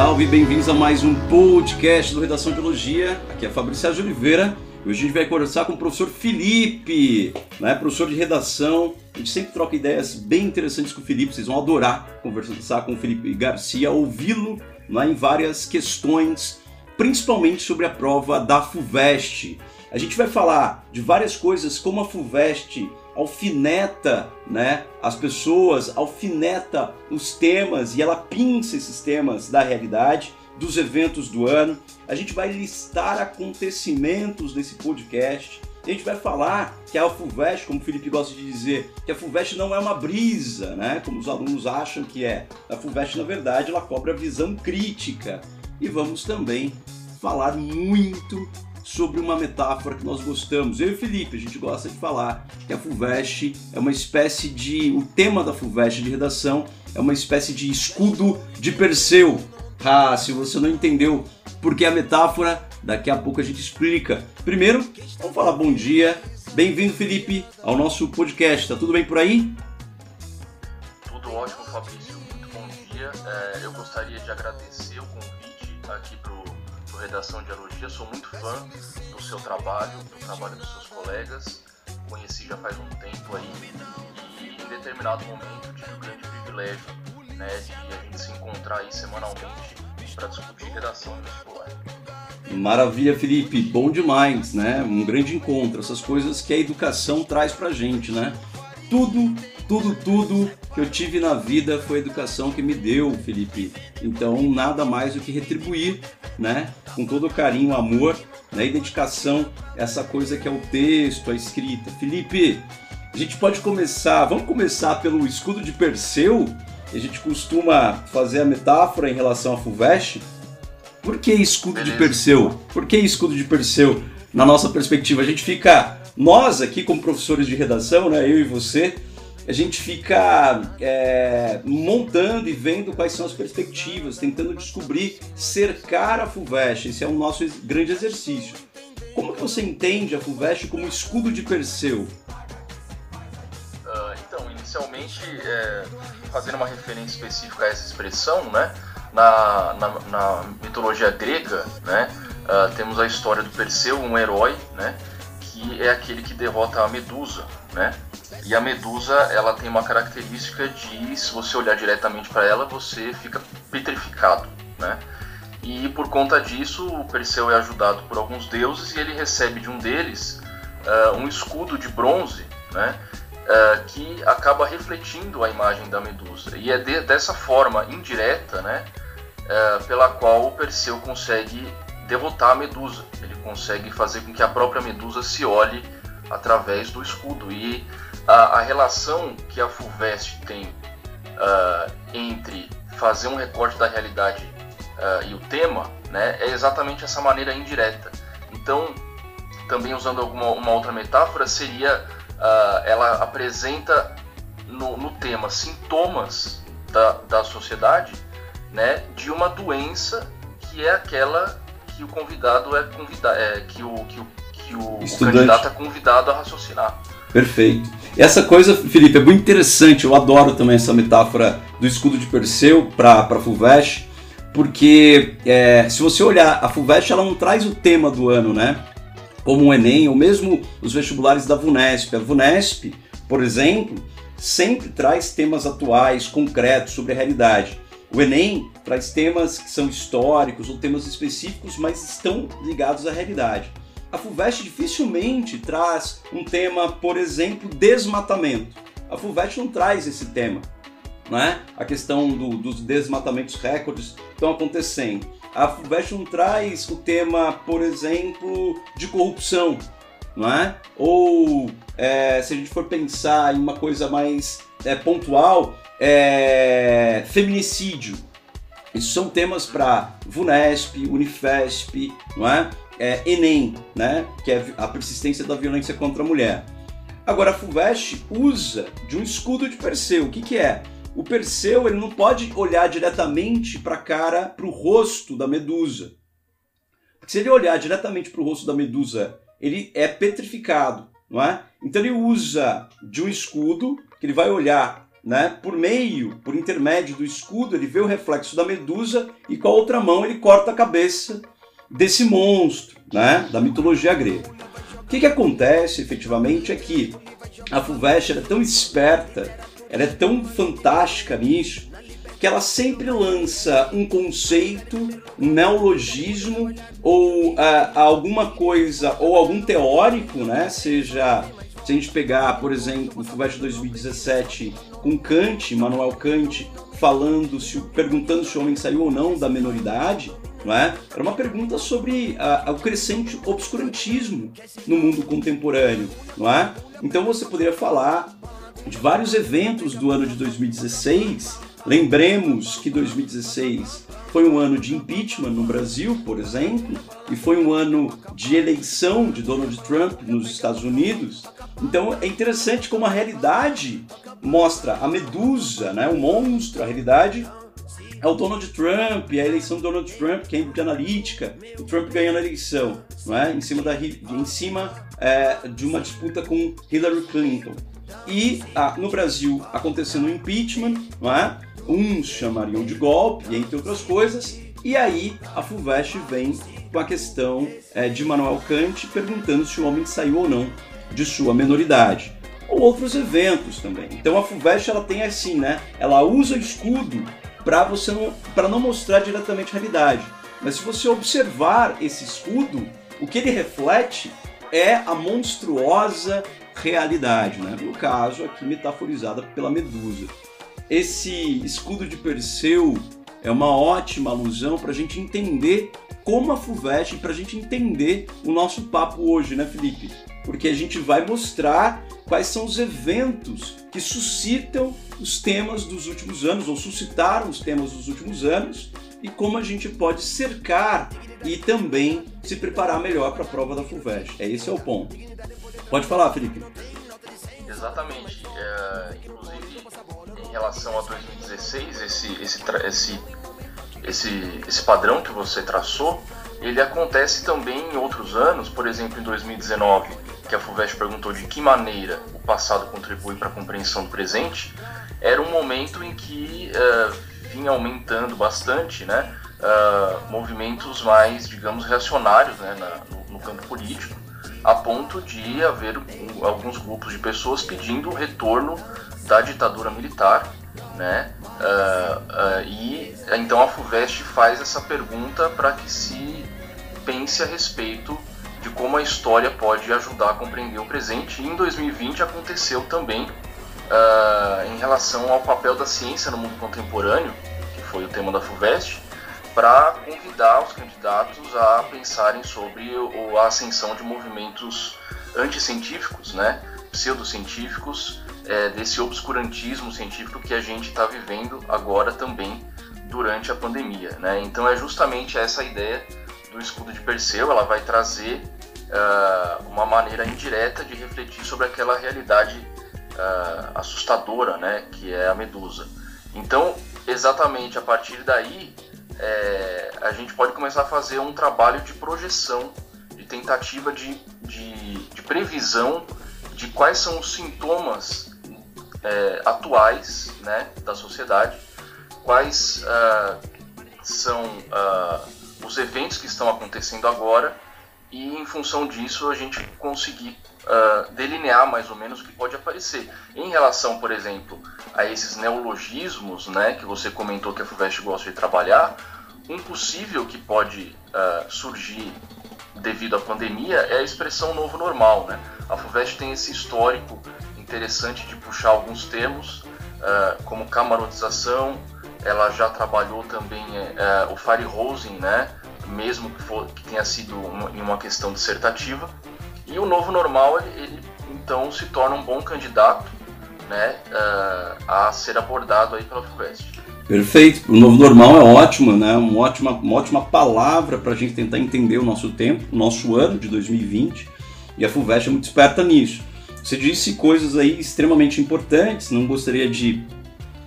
Salve, salve, bem-vindos a mais um podcast do Redação de Biologia. Aqui é Fabrício Sérgio Oliveira e hoje a gente vai conversar com o professor Felipe, né? professor de redação. A gente sempre troca ideias bem interessantes com o Felipe, vocês vão adorar conversar com o Felipe Garcia, ouvi-lo né? em várias questões, principalmente sobre a prova da FUVEST. A gente vai falar de várias coisas, como a FUVEST alfineta né, as pessoas, alfineta os temas e ela pinça esses temas da realidade, dos eventos do ano. A gente vai listar acontecimentos desse podcast. A gente vai falar que a FUVEST, como o Felipe gosta de dizer, que a FUVEST não é uma brisa, né? Como os alunos acham que é. A FUVEST, na verdade, ela cobra visão crítica. E vamos também falar muito sobre uma metáfora que nós gostamos. Eu e Felipe, a gente gosta de falar que a FUVEST é uma espécie de. O tema da FUVEST de redação é uma espécie de escudo de Perseu. Ah, se você não entendeu por que a metáfora, daqui a pouco a gente explica. Primeiro, vamos falar bom dia. Bem-vindo, Felipe, ao nosso podcast. Tá tudo bem por aí? Tudo ótimo, Fabrício. Muito bom dia. É, eu gostaria de agradecer o convite aqui para Redação de Elogia, sou muito fã do seu trabalho, do trabalho dos seus colegas. Conheci já faz um tempo aí e em determinado momento tive o grande privilégio né, de a gente se encontrar aí semanalmente para discutir redação vestibular. Maravilha, Felipe, bom demais, né? Um grande encontro, essas coisas que a educação traz pra gente, né? Tudo, tudo, tudo que eu tive na vida foi a educação que me deu, Felipe. Então, nada mais do que retribuir né? Com todo o carinho, amor, né? E dedicação, essa coisa que é o texto, a escrita. Felipe, a gente pode começar, vamos começar pelo escudo de Perseu. A gente costuma fazer a metáfora em relação a Fulvestre. Por que escudo de Perseu? Por que escudo de Perseu? Na nossa perspectiva, a gente fica, nós aqui como professores de redação, né, eu e você, a gente fica é, montando e vendo quais são as perspectivas, tentando descobrir, cercar a FUVEST. Esse é o nosso grande exercício. Como que você entende a FUVEST como escudo de Perseu? Uh, então, inicialmente, é, fazendo uma referência específica a essa expressão, né, na, na, na mitologia grega, né, uh, temos a história do Perseu, um herói, né, que é aquele que derrota a Medusa, né? E a medusa, ela tem uma característica de, se você olhar diretamente para ela, você fica petrificado, né? E por conta disso, o Perseu é ajudado por alguns deuses e ele recebe de um deles uh, um escudo de bronze, né? Uh, que acaba refletindo a imagem da Medusa. E é de, dessa forma indireta, né? Uh, pela qual o Perseu consegue derrotar a Medusa. Ele consegue fazer com que a própria Medusa se olhe através do escudo. E a, a relação que a FUVEST tem uh, entre fazer um recorte da realidade uh, e o tema né, é exatamente essa maneira indireta. Então, também usando alguma uma outra metáfora, seria uh, ela apresenta no, no, tema sintomas da, da sociedade né, de uma doença que é aquela que o convidado é convidado, é, que o, que o que o, o candidato é convidado a raciocinar. Perfeito. Essa coisa, Felipe, é muito interessante. Eu adoro também essa metáfora do escudo de Perseu para a FUVEST, porque é, se você olhar, a FUVEST ela não traz o tema do ano, né? Como o Enem, ou mesmo os vestibulares da VUNESP. A VUNESP, por exemplo, sempre traz temas atuais, concretos, sobre a realidade. O Enem traz temas que são históricos ou temas específicos, mas estão ligados à realidade a FUVEST dificilmente traz um tema, por exemplo, desmatamento. A FUVEST não traz esse tema. Né? A questão do, dos desmatamentos recordes estão acontecendo. A FUVEST não traz o tema, por exemplo, de corrupção. Não é? Ou é, se a gente for pensar em uma coisa mais é, pontual, é, feminicídio. Isso são temas para VUNESP, UNIFESP, não é? é, Enem, né? que é a persistência da violência contra a mulher. Agora, a FUVEST usa de um escudo de Perseu. O que, que é? O Perseu ele não pode olhar diretamente para a cara, para o rosto da Medusa. Porque se ele olhar diretamente para o rosto da Medusa, ele é petrificado, não é? Então ele usa de um escudo, que ele vai olhar né, por meio, por intermédio do escudo, ele vê o reflexo da medusa e com a outra mão ele corta a cabeça desse monstro, né, da mitologia grega. O que, que acontece efetivamente é que a Fulvestre é tão esperta, ela é tão fantástica nisso, que ela sempre lança um conceito, um neologismo ou uh, alguma coisa, ou algum teórico, né? Seja, se a gente pegar, por exemplo, o Fulvestre 2017 com Kant, Manuel Kant, falando, se, perguntando se o homem saiu ou não da menoridade, não é? Era uma pergunta sobre o crescente obscurantismo no mundo contemporâneo, não é? Então você poderia falar de vários eventos do ano de 2016 Lembremos que 2016 foi um ano de impeachment no Brasil, por exemplo, e foi um ano de eleição de Donald Trump nos Estados Unidos. Então é interessante como a realidade mostra a medusa, né, o monstro, a realidade é o Donald Trump, a eleição do Donald Trump, Cambridge é Analytica, o Trump ganhando a eleição, não é? em cima, da, em cima é, de uma disputa com Hillary Clinton. E ah, no Brasil acontecendo o impeachment, não é? Uns chamariam de golpe, entre outras coisas, e aí a FUVEST vem com a questão é, de Manuel Kant perguntando se o homem saiu ou não de sua menoridade. Ou outros eventos também. Então a FUVEST ela tem assim, né? Ela usa o escudo para você não, para não mostrar diretamente a realidade. Mas se você observar esse escudo, o que ele reflete é a monstruosa realidade, né? no caso aqui metaforizada pela medusa. Esse escudo de Perseu é uma ótima alusão para a gente entender como a FUVEST, para a gente entender o nosso papo hoje, né, Felipe? Porque a gente vai mostrar quais são os eventos que suscitam os temas dos últimos anos, ou suscitaram os temas dos últimos anos, e como a gente pode cercar e também se preparar melhor para a prova da FUVEST. É esse é o ponto. Pode falar, Felipe. Exatamente. É, em relação a 2016, esse, esse, esse, esse, esse padrão que você traçou, ele acontece também em outros anos, por exemplo, em 2019, que a FUVEST perguntou de que maneira o passado contribui para a compreensão do presente, era um momento em que uh, vinha aumentando bastante né, uh, movimentos mais, digamos, reacionários né, na, no, no campo político, a ponto de haver alguns grupos de pessoas pedindo o retorno da ditadura militar, né? Uh, uh, e então a Fuvest faz essa pergunta para que se pense a respeito de como a história pode ajudar a compreender o presente. E em 2020 aconteceu também uh, em relação ao papel da ciência no mundo contemporâneo, que foi o tema da Fuvest, para convidar os candidatos a pensarem sobre a ascensão de movimentos anticientíficos, né, pseudocientíficos, é, desse obscurantismo científico que a gente está vivendo agora também durante a pandemia. Né? Então é justamente essa ideia do escudo de Perseu, ela vai trazer uh, uma maneira indireta de refletir sobre aquela realidade uh, assustadora, né, que é a medusa. Então, exatamente a partir daí, é, a gente pode começar a fazer um trabalho de projeção, de tentativa de, de, de previsão de quais são os sintomas é, atuais né, da sociedade, quais uh, são uh, os eventos que estão acontecendo agora e, em função disso, a gente conseguir uh, delinear mais ou menos o que pode aparecer. Em relação, por exemplo, a esses neologismos né, que você comentou que a FUVEST gosta de trabalhar, um possível que pode uh, surgir devido à pandemia é a expressão novo normal. Né? A FUVEST tem esse histórico interessante de puxar alguns termos, uh, como camarotização, ela já trabalhou também uh, o fire hosing, né? mesmo que, for, que tenha sido em uma questão dissertativa. E o novo normal, ele, então se torna um bom candidato né, uh, a ser abordado aí pela FUVEST. Perfeito. O novo normal é ótimo, né? Uma ótima, uma ótima palavra para a gente tentar entender o nosso tempo, o nosso ano de 2020. E a FUVEST é muito esperta nisso. Você disse coisas aí extremamente importantes, não gostaria de,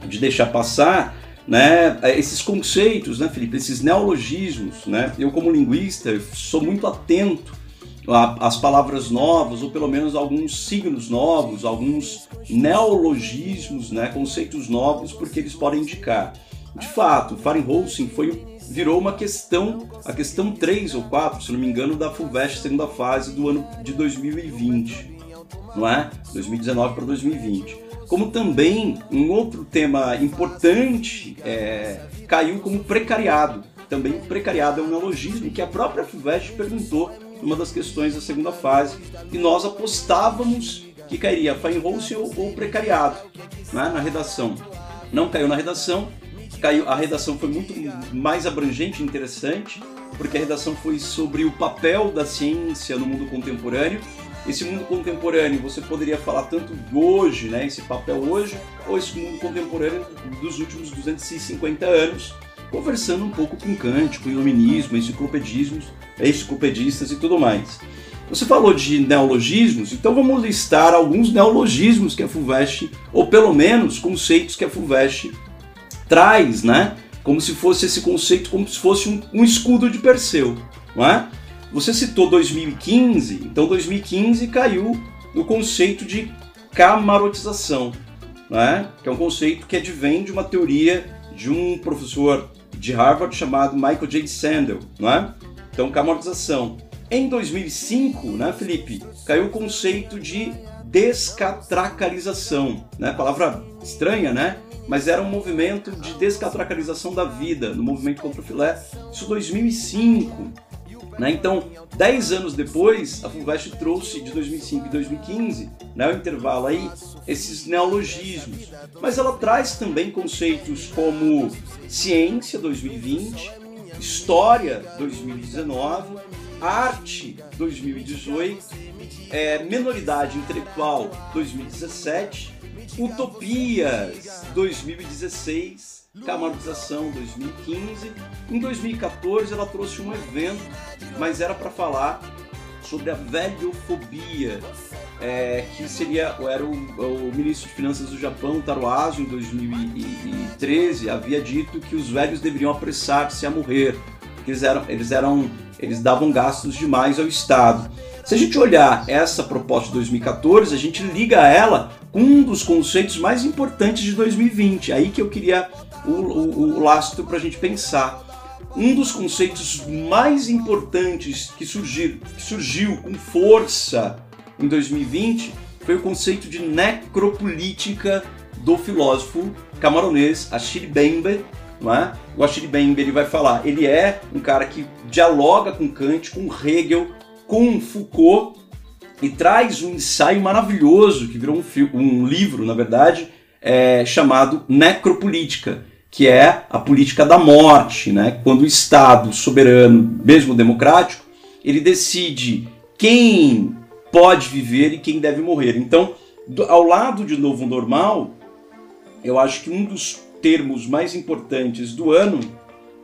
de deixar passar, né? Esses conceitos, né, Felipe? Esses neologismos, né? Eu como linguista sou muito atento as palavras novas, ou pelo menos alguns signos novos, alguns neologismos, né, conceitos novos, porque eles podem indicar. De fato, Fahrenholcim foi virou uma questão, a questão 3 ou 4, se não me engano, da FUVEST segunda fase do ano de 2020, não é? 2019 para 2020. Como também um outro tema importante é, caiu como precariado. Também precariado é um neologismo que a própria FUVEST perguntou numa das questões da segunda fase e nós apostávamos que cairia Feinholz ou, ou precariado né, na redação. Não caiu na redação, caiu, a redação foi muito mais abrangente e interessante, porque a redação foi sobre o papel da ciência no mundo contemporâneo. Esse mundo contemporâneo, você poderia falar tanto hoje, né, esse papel hoje, ou esse mundo contemporâneo dos últimos 250 anos, conversando um pouco com Kant, com iluminismo, enciclopedismos, enciclopedistas e tudo mais. Você falou de neologismos, então vamos listar alguns neologismos que a FUVEST, ou pelo menos conceitos que a FUVEST traz, né? Como se fosse esse conceito, como se fosse um, um escudo de Perseu, não é? Você citou 2015, então 2015 caiu no conceito de camarotização, é? que é um conceito que advém de uma teoria de um professor de Harvard chamado Michael J. Sandel, não é? Então, camarotização. Em 2005, né, Felipe, caiu o conceito de descatracalização, né? Palavra estranha, né? mas era um movimento de descatracalização da vida, no movimento contra o filé, isso 2005. Né? Então, 10 anos depois, a FUVEST trouxe de 2005 e 2015, né, o intervalo aí, esses neologismos. Mas ela traz também conceitos como ciência 2020, história 2019, arte 2018, é, menoridade intelectual 2017 Utopias 2016, Camarização 2015. Em 2014 ela trouxe um evento, mas era para falar sobre a velhofobia, é, que seria era o, o, ministro de Finanças do Japão, Taro Aso, em 2013, havia dito que os velhos deveriam apressar-se a morrer, porque eles eram, eles eram eles davam gastos demais ao Estado. Se a gente olhar essa proposta de 2014, a gente liga ela com um dos conceitos mais importantes de 2020. Aí que eu queria o, o, o lastro para a gente pensar. Um dos conceitos mais importantes que, surgir, que surgiu com força em 2020 foi o conceito de necropolítica do filósofo camaronês Achille Mbembe, não é? O Achille Mbembe ele vai falar, ele é um cara que dialoga com Kant, com Hegel, com Foucault e traz um ensaio maravilhoso que virou um, um livro, na verdade, é, chamado Necropolítica, que é a política da morte, né? Quando o Estado soberano, mesmo democrático, ele decide quem pode viver e quem deve morrer. Então, ao lado de novo normal, eu acho que um dos termos mais importantes do ano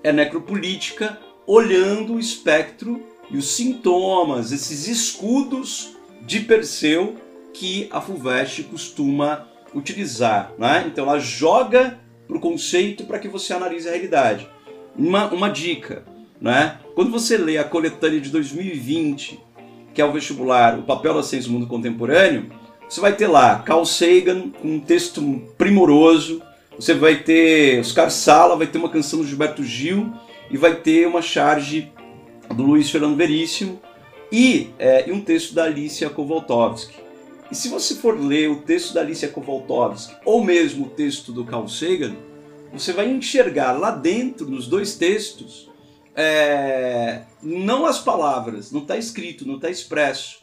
é necropolítica, olhando o espectro e os sintomas, esses escudos de Perseu que a FUVEST costuma utilizar. Né? Então ela joga para o conceito para que você analise a realidade. Uma, uma dica, né? quando você lê a coletânea de 2020, que é o vestibular, o papel da ciência no mundo contemporâneo, você vai ter lá Carl Sagan com um texto primoroso, você vai ter Oscar Sala, vai ter uma canção do Gilberto Gil e vai ter uma charge do Luiz Fernando Veríssimo e, é, e um texto da Alicia Kowaltowski. E se você for ler o texto da Alicia Kowaltowski ou mesmo o texto do Carl Sagan, você vai enxergar lá dentro, nos dois textos, é, não as palavras, não está escrito, não está expresso,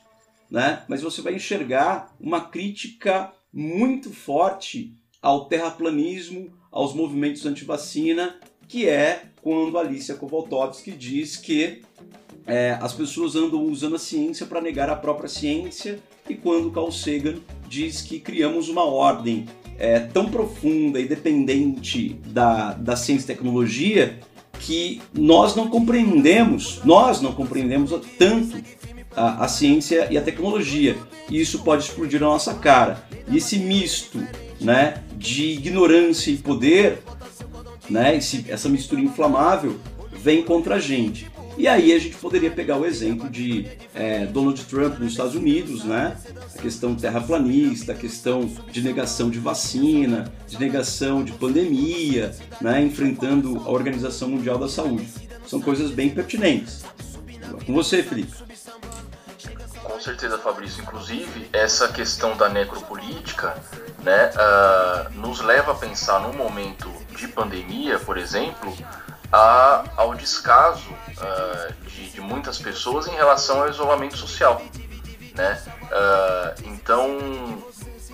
né? mas você vai enxergar uma crítica muito forte ao terraplanismo, aos movimentos anti-vacina que é quando Alicia Kowaltowski diz que é, as pessoas andam usando a ciência para negar a própria ciência, e quando Carl Sagan diz que criamos uma ordem é, tão profunda e dependente da, da ciência e tecnologia que nós não compreendemos, nós não compreendemos tanto a, a ciência e a tecnologia. E isso pode explodir na nossa cara. E esse misto né, de ignorância e poder né, esse, essa mistura inflamável vem contra a gente. E aí a gente poderia pegar o exemplo de é, Donald Trump nos Estados Unidos, né? A questão terraplanista, a questão de negação de vacina, de negação de pandemia, né? enfrentando a Organização Mundial da Saúde. São coisas bem pertinentes. Com você, Felipe. Com certeza, Fabrício. Inclusive, essa questão da necropolítica né, uh, nos leva a pensar num momento de pandemia, por exemplo, a, ao descaso uh, de, de, muitas pessoas em relação ao isolamento social. Né? Uh, então,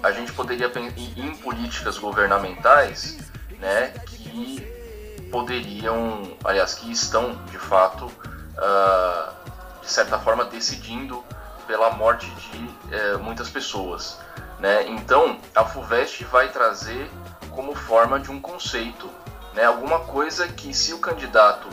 a gente poderia pensar em políticas governamentais né, que poderiam, aliás, que estão de fato, uh, de certa forma, decidindo pela morte de uh, muitas pessoas. Né? Então, a FUVEST vai trazer como forma de um conceito né? Alguma coisa que se o candidato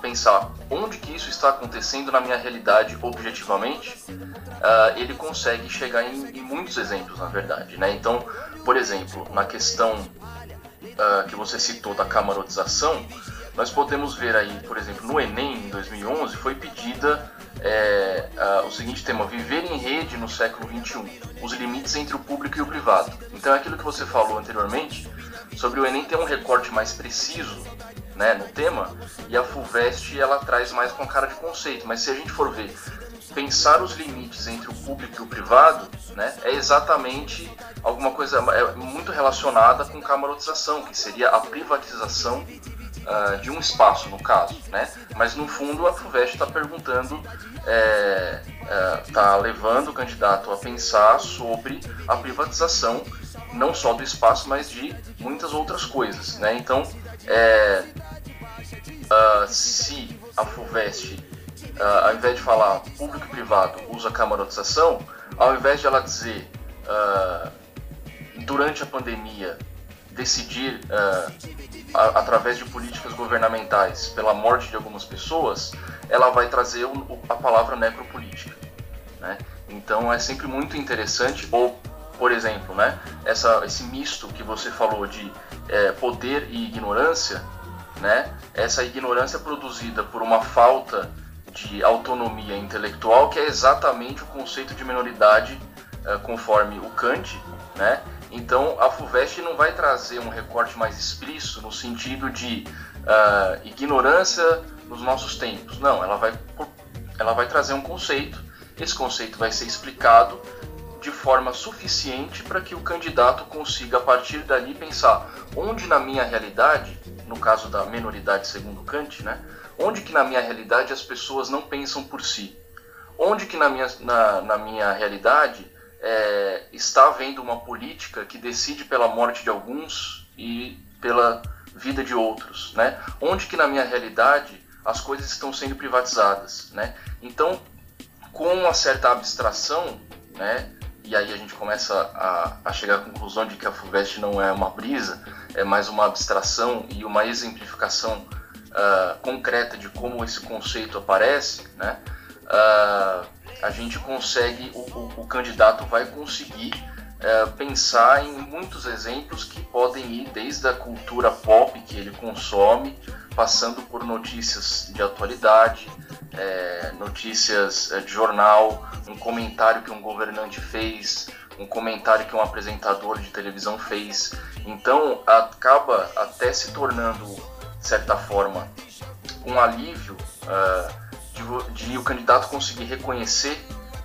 pensar onde que isso está acontecendo na minha realidade objetivamente, uh, ele consegue chegar em, em, muitos exemplos, na verdade. Né? Então, por exemplo, na questão uh, que você citou da camarotização, nós podemos ver aí, por exemplo, no Enem em 2011 foi pedida é, uh, o seguinte tema: viver em rede no século 21, os limites entre o público e o privado. Então, é aquilo que você falou anteriormente sobre o Enem ter um recorte mais preciso né, no tema, e a FUVEST ela traz mais com cara de conceito. Mas se a gente for ver, pensar os limites entre o público e o privado né, é exatamente alguma coisa é muito relacionada com camarotização, que seria a privatização uh, de um espaço, no caso. Né? Mas no fundo a FUVEST está perguntando, está é, é, tá levando o candidato a pensar sobre a privatização não só do espaço, mas de muitas outras coisas. Né? Então, é, uh, se a FUVEST, uh, ao invés de falar público e privado usa camarotização, ao invés de ela dizer uh, durante a pandemia decidir a, através de políticas governamentais pela morte de algumas pessoas, ela vai trazer o, a palavra necropolítica. Né? Então é sempre muito interessante, ou por exemplo, né, essa, esse misto que você falou de é, poder e ignorância, né, essa ignorância produzida por uma falta de autonomia intelectual, que é exatamente o conceito de minoridade é, conforme o Kant, né? Então a FUVEST não vai trazer um recorte mais explícito no sentido de uh, ignorância nos nossos tempos. Não, ela vai, ela vai trazer um conceito. Esse conceito vai ser explicado de forma suficiente para que o candidato consiga, a partir dali, pensar onde na minha realidade, no caso da minoridade segundo Kant, né, onde que na minha realidade as pessoas não pensam por si, onde que na minha, na, na minha realidade é, está havendo uma política que decide pela morte de alguns e pela vida de outros, né? Onde que na minha realidade as coisas estão sendo privatizadas, né? Então, com uma certa abstração, né? E aí a gente começa a, a, chegar à conclusão de que a FUVEST não é uma brisa, é mais uma abstração e uma exemplificação uh, concreta de como esse conceito aparece, né? Uh, a gente consegue, o, o, o candidato vai conseguir uh, pensar em muitos exemplos que podem ir desde a cultura pop que ele consome, passando por notícias de atualidade, é, notícias é, de jornal, um comentário que um governante fez, um comentário que um apresentador de televisão fez. Então acaba até se tornando, de certa forma, um alívio uh, de, de o candidato conseguir reconhecer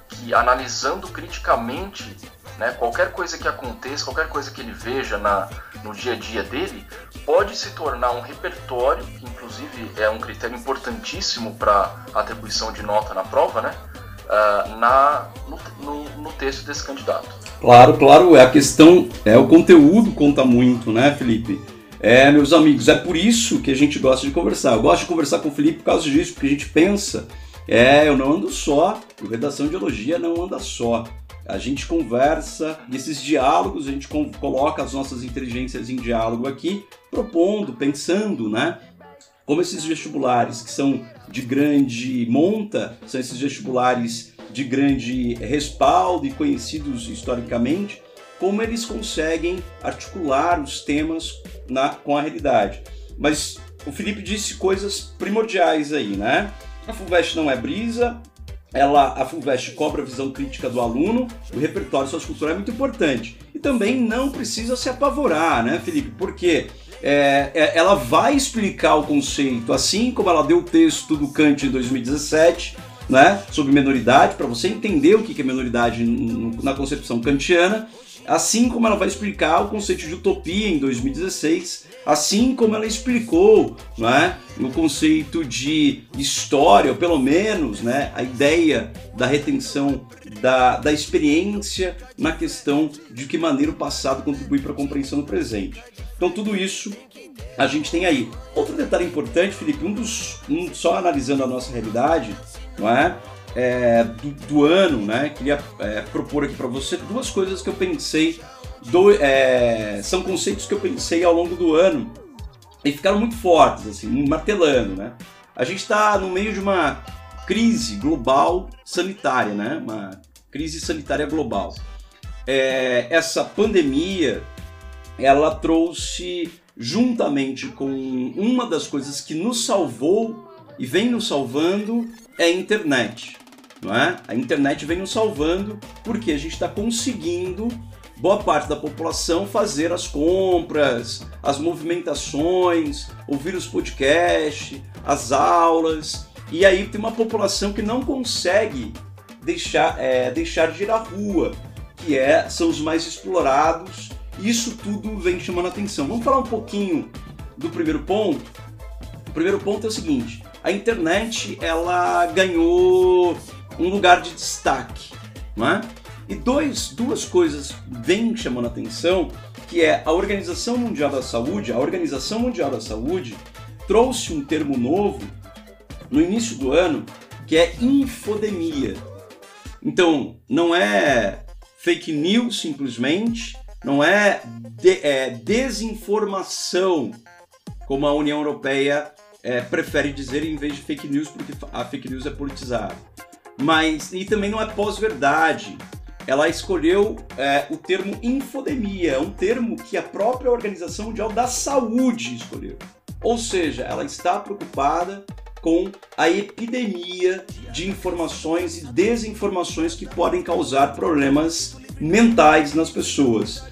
que analisando criticamente né, qualquer coisa que aconteça, qualquer coisa que ele veja na, no dia a dia dele, pode se tornar um repertório, que inclusive é um critério importantíssimo para atribuição de nota na prova, né? Uh, na, no, no, no, texto desse candidato. Claro, claro, é a questão, é o conteúdo conta muito, né, Felipe? É, meus amigos, é por isso que a gente gosta de conversar. Eu gosto de conversar com o Felipe por causa disso, porque a gente pensa, é, eu não ando só, o Redação de Elogia não anda só. A gente conversa, nesses diálogos a gente coloca as nossas inteligências em diálogo aqui, propondo, pensando, né? Como esses vestibulares que são de grande monta, são esses vestibulares de grande respaldo e conhecidos historicamente, como eles conseguem articular os temas na, com a realidade. Mas o Felipe disse coisas primordiais aí, né? A FUVEST não é brisa, ela, a FUVEST cobra a visão crítica do aluno, o repertório sociocultural é muito importante. E também não precisa se apavorar, né, Felipe? Porque é, é, ela vai explicar o conceito, assim como ela deu o texto do Kant em 2017, né, sobre menoridade, para você entender o que é menoridade na concepção kantiana, assim como ela vai explicar o conceito de utopia em 2016, assim como ela explicou né, o conceito de história, ou pelo menos né, a ideia da retenção da, da experiência na questão de que maneira o passado contribui para a compreensão do presente. Então tudo isso a gente tem aí. Outro detalhe importante, Felipe, um dos, um, só analisando a nossa realidade, não é? É, do, do, ano, né? Queria é, propor aqui para você duas coisas que eu pensei, do, é, são conceitos que eu pensei ao longo do ano e ficaram muito fortes, assim, martelando, né? A gente está no meio de uma crise global sanitária, né? Uma crise sanitária global. É, essa pandemia, ela trouxe juntamente com uma das coisas que nos salvou e vem nos salvando é a internet não é? A internet vem nos salvando porque a gente está conseguindo boa parte da população fazer as compras, as movimentações, ouvir os podcasts, as aulas. E aí tem uma população que não consegue deixar, é, deixar de ir à rua, que é, são os mais explorados. Isso tudo vem chamando atenção. Vamos falar um pouquinho do primeiro ponto? O primeiro ponto é o seguinte: a internet ela ganhou um lugar de destaque, não é? E dois, duas coisas vêm chamando a atenção, que é a Organização Mundial da Saúde, a Organização Mundial da Saúde trouxe um termo novo no início do ano, que é infodemia. Então, não é fake news simplesmente, não é, de, é desinformação, como a União Europeia é, prefere dizer em vez de fake news, porque a fake news é politizada mas e também não é pós-verdade. Ela escolheu é, o termo infodemia, é um termo que a própria Organização Mundial da Saúde escolheu. Ou seja, ela está preocupada com a epidemia de informações e desinformações que podem causar problemas mentais nas pessoas.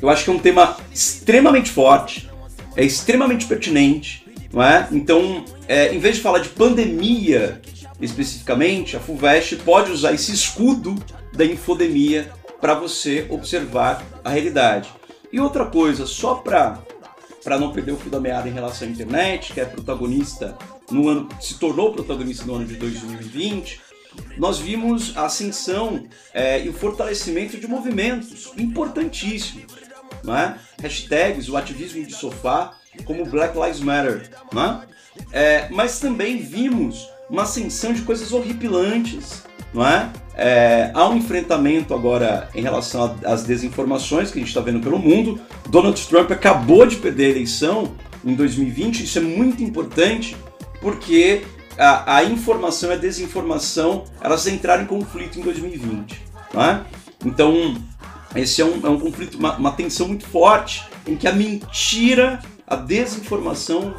Eu acho que é um tema extremamente forte, é extremamente pertinente, não é? Então, é, em vez de falar de pandemia especificamente, a FUVEST pode usar esse escudo da infodemia para você observar a realidade. E outra coisa, só para para não perder o fio da meada em relação à internet, que é protagonista no ano, se tornou protagonista no ano de 2020, nós vimos a ascensão é, e o fortalecimento de movimentos importantíssimos, né? hashtags, o ativismo de sofá, como Black Lives Matter, né? É, mas também vimos uma ascensão de coisas horripilantes, não é? é há um enfrentamento agora em relação às desinformações que a gente está vendo pelo mundo. Donald Trump acabou de perder a eleição em 2020, isso é muito importante porque a, a informação e a desinformação elas entraram em conflito em 2020. Não é? Então, esse é um, é um conflito, uma, uma tensão muito forte em que a mentira, a desinformação,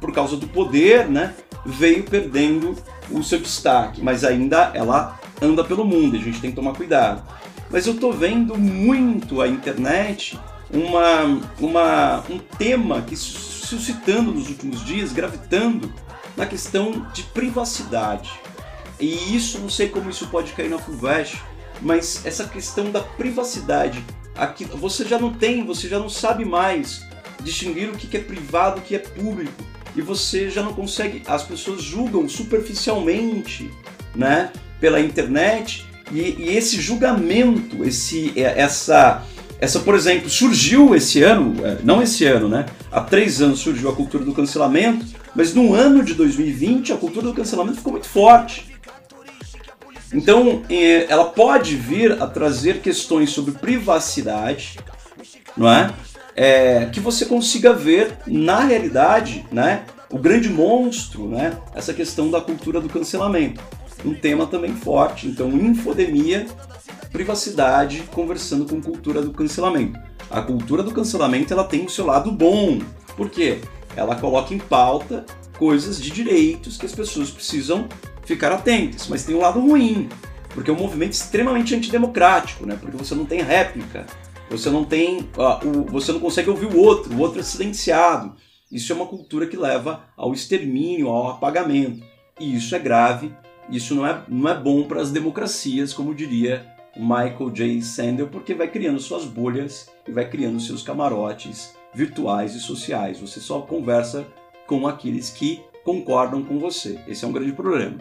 por causa do poder, né, veio perdendo o seu destaque, mas ainda ela anda pelo mundo, a gente tem que tomar cuidado. Mas eu estou vendo muito a internet uma, uma, um tema que suscitando nos últimos dias, gravitando na questão de privacidade. E isso, não sei como isso pode cair na FUVEST, mas essa questão da privacidade, aqui você já não tem, você já não sabe mais distinguir o que é privado, o que é público e você já não consegue. As pessoas julgam superficialmente, né, pela internet e, e esse julgamento, esse, é, essa, essa, por exemplo, surgiu esse ano, é, não esse ano, né? Há três anos surgiu a cultura do cancelamento, mas no ano de 2020 a cultura do cancelamento ficou muito forte. Então, é, ela pode vir a trazer questões sobre privacidade, não é? É, que você consiga ver na realidade, né, o grande monstro, né, essa questão da cultura do cancelamento. Um tema também forte, então infodemia, privacidade, conversando com cultura do cancelamento. A cultura do cancelamento ela tem o seu lado bom, por quê? Ela coloca em pauta coisas de direitos que as pessoas precisam ficar atentos, mas tem um lado ruim, porque é um movimento extremamente antidemocrático, né? Porque você não tem réplica, você não tem, uh, o, você não consegue ouvir o outro, o outro é silenciado. Isso é uma cultura que leva ao extermínio, ao apagamento. E isso é grave, isso não é, não é bom para as democracias, como diria Michael J. Sandel, porque vai criando suas bolhas e vai criando seus camarotes virtuais e sociais. Você só conversa com aqueles que concordam com você. Esse é um grande problema.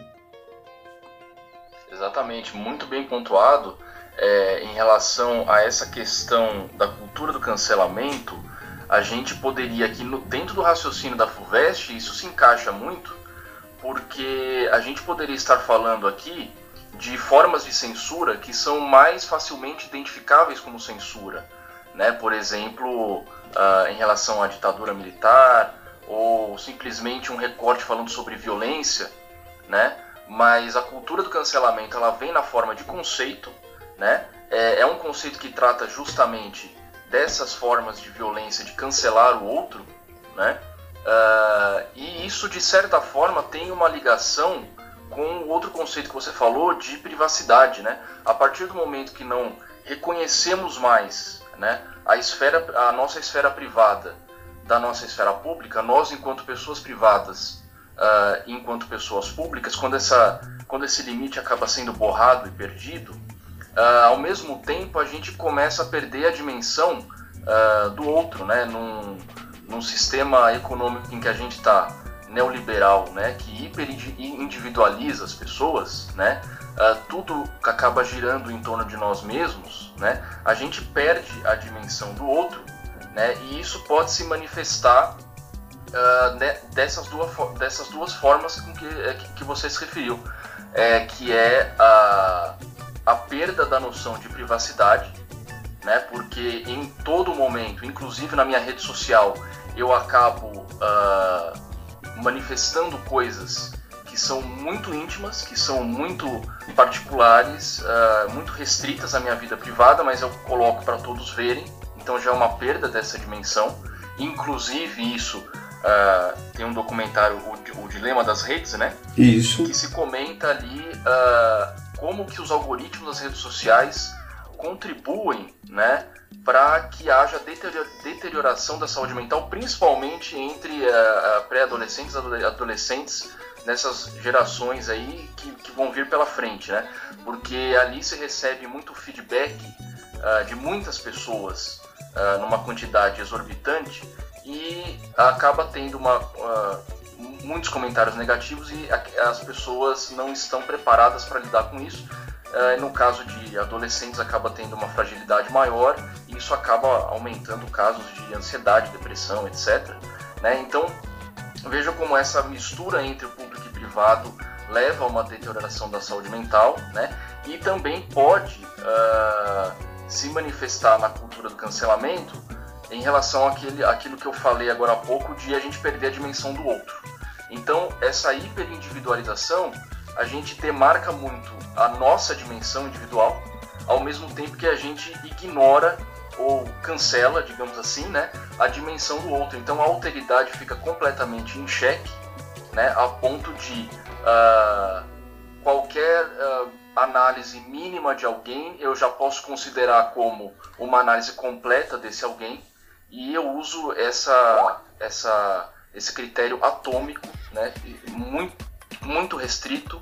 Exatamente, muito bem pontuado é, em relação a essa questão da cultura do cancelamento. A gente poderia aqui no, dentro do raciocínio da Fulvestre, isso se encaixa muito, porque a gente poderia estar falando aqui de formas de censura que são mais facilmente identificáveis como censura, né? Por exemplo, uh, em relação à ditadura militar ou simplesmente um recorte falando sobre violência, né? Mas a cultura do cancelamento ela vem na forma de conceito, né? É, é um conceito que trata justamente dessas formas de violência, de cancelar o outro, né? Uh, e isso de certa forma tem uma ligação com outro conceito que você falou de privacidade, né? A partir do momento que não reconhecemos mais, né, a esfera, a nossa esfera privada da nossa esfera pública, nós enquanto pessoas privadas, uh, enquanto pessoas públicas, quando essa, quando esse limite acaba sendo borrado e perdido, uh, ao mesmo tempo a gente começa a perder a dimensão uh, do outro, né? Num, num sistema econômico em que a gente está neoliberal, né, que hiperindividualiza as pessoas, né, uh, tudo acaba girando em torno de nós mesmos, né, a gente perde a dimensão do outro, né, e isso pode se manifestar uh, né, dessas, duas, dessas duas formas com que, é, que você se referiu, é, que é a, a perda da noção de privacidade, né, porque em todo momento, inclusive na minha rede social, eu acabo uh, manifestando coisas que são muito íntimas, que são muito particulares, uh, muito restritas à minha vida privada, mas eu coloco para todos verem, então já é uma perda dessa dimensão. Inclusive, isso uh, tem um documentário, o, o, Dilema das Redes, né? Isso. Que se comenta ali uh, como que os algoritmos das redes sociais contribuem, né? para que haja deterioração da saúde mental, principalmente entre uh, pré-adolescentes e adolescentes nessas gerações aí que, que, vão vir pela frente, né? Porque ali se recebe muito feedback uh, de muitas pessoas uh, numa quantidade exorbitante e acaba tendo uma, muitos comentários negativos e as pessoas não estão preparadas para lidar com isso Uh, no caso de adolescentes, acaba tendo uma fragilidade maior e isso acaba aumentando casos de ansiedade, depressão, etc. Né? Então, veja como essa mistura entre o público e privado leva a uma deterioração da saúde mental né? e também pode uh, se manifestar na cultura do cancelamento em relação àquele, àquilo que eu falei agora há pouco de a gente perder a dimensão do outro. Então, essa hiperindividualização a gente demarca muito a nossa dimensão individual, ao mesmo tempo que a gente ignora ou cancela, digamos assim, né, a dimensão do outro. Então a alteridade fica completamente em xeque, né, a ponto de uh, qualquer uh, análise mínima de alguém eu já posso considerar como uma análise completa desse alguém e eu uso essa, essa, esse critério atômico, né, muito muito restrito